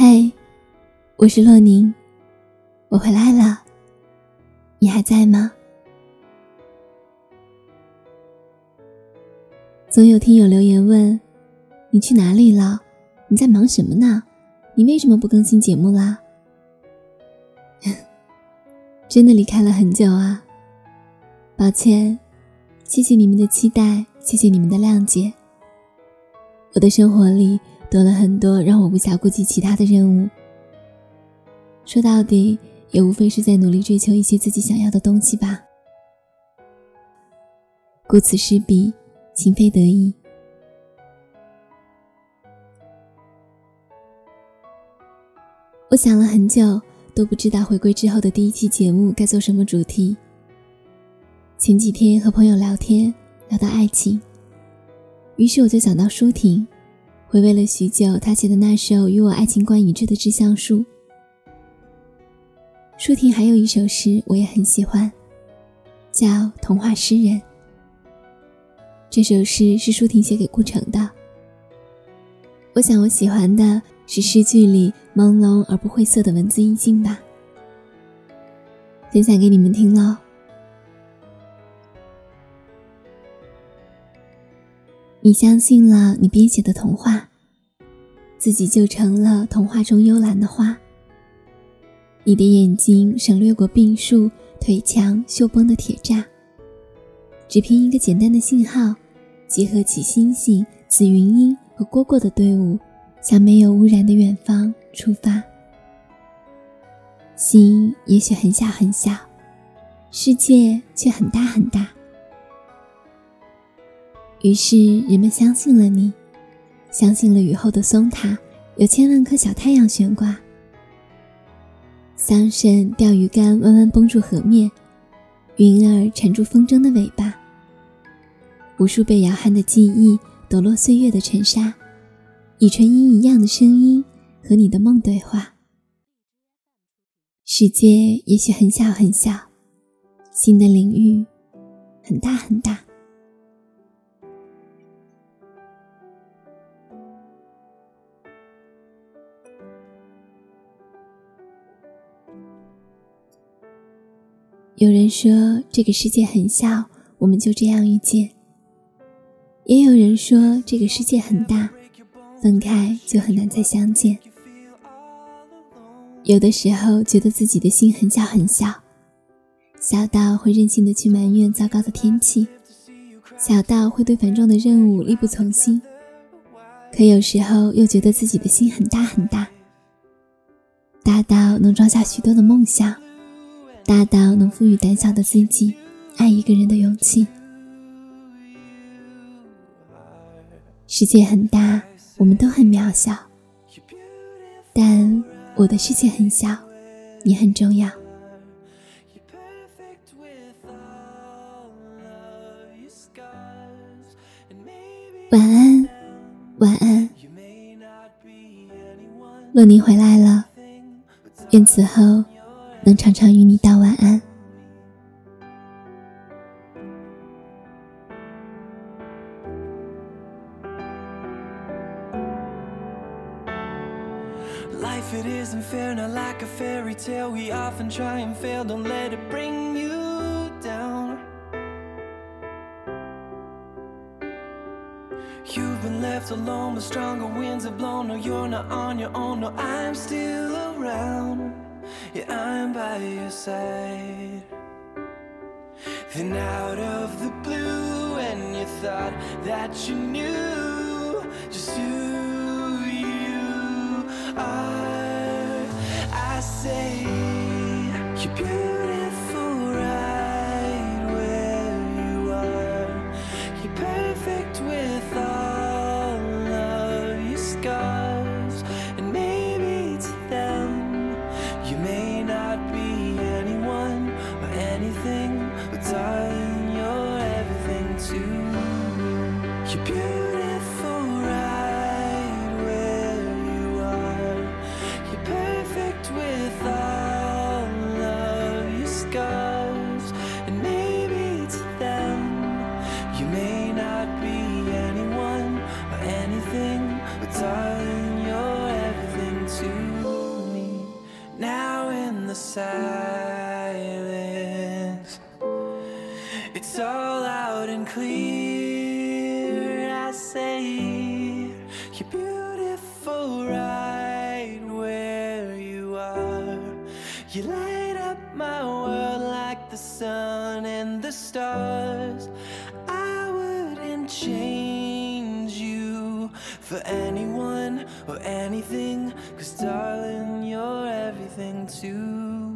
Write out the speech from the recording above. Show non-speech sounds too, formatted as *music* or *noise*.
嗨我是洛宁，我回来了，你还在吗？总有听友留言问：“你去哪里了？你在忙什么呢？你为什么不更新节目啦？” *laughs* 真的离开了很久啊，抱歉，谢谢你们的期待，谢谢你们的谅解。我的生活里多了很多让我无暇顾及其他的任务。说到底，也无非是在努力追求一些自己想要的东西吧。顾此失彼，情非得已。我想了很久，都不知道回归之后的第一期节目该做什么主题。前几天和朋友聊天，聊到爱情，于是我就想到舒婷，回味了许久他写的那首与我爱情观一致的《致橡树》。舒婷还有一首诗，我也很喜欢，叫《童话诗人》。这首诗是舒婷写给顾城的。我想，我喜欢的是诗句里朦胧而不晦涩的文字意境吧。分享给你们听喽。你相信了你编写的童话，自己就成了童话中幽兰的花。你的眼睛省略过病树、腿墙、锈崩的铁栅，只凭一个简单的信号，集合起星星、紫云英和蝈蝈的队伍，向没有污染的远方出发。心也许很小很小，世界却很大很大。于是人们相信了你，相信了雨后的松塔有千万颗小太阳悬挂。桑葚钓鱼竿弯弯绷住河面，云儿缠住风筝的尾巴。无数被摇撼的记忆抖落岁月的尘沙，以纯音一样的声音和你的梦对话。世界也许很小很小，心的领域很大很大。有人说这个世界很小，我们就这样遇见；也有人说这个世界很大，分开就很难再相见。有的时候觉得自己的心很小很小，小到会任性的去埋怨糟糕的天气，小到会对繁重的任务力不从心。可有时候又觉得自己的心很大很大，大到能装下许多的梦想。大到能赋予胆小的自己爱一个人的勇气。世界很大，我们都很渺小，但我的世界很小，你很重要。晚安，晚安，洛宁回来了，愿此后。能常常与你道晚安。Life it isn't fair, not like a fairy tale. We often try and fail, don't let it bring you down. You've been left alone, but stronger winds have blown. No, you're not on your own, no, I'm still around. Yeah, I'm by your side. Then out of the blue And you thought that you knew Just who you are I say You're beautiful silence. It's all out and clear. I say you're beautiful right where you are. You light up my world like the sun and the stars. I wouldn't change you for anyone or anything. Cause darling, you're everything to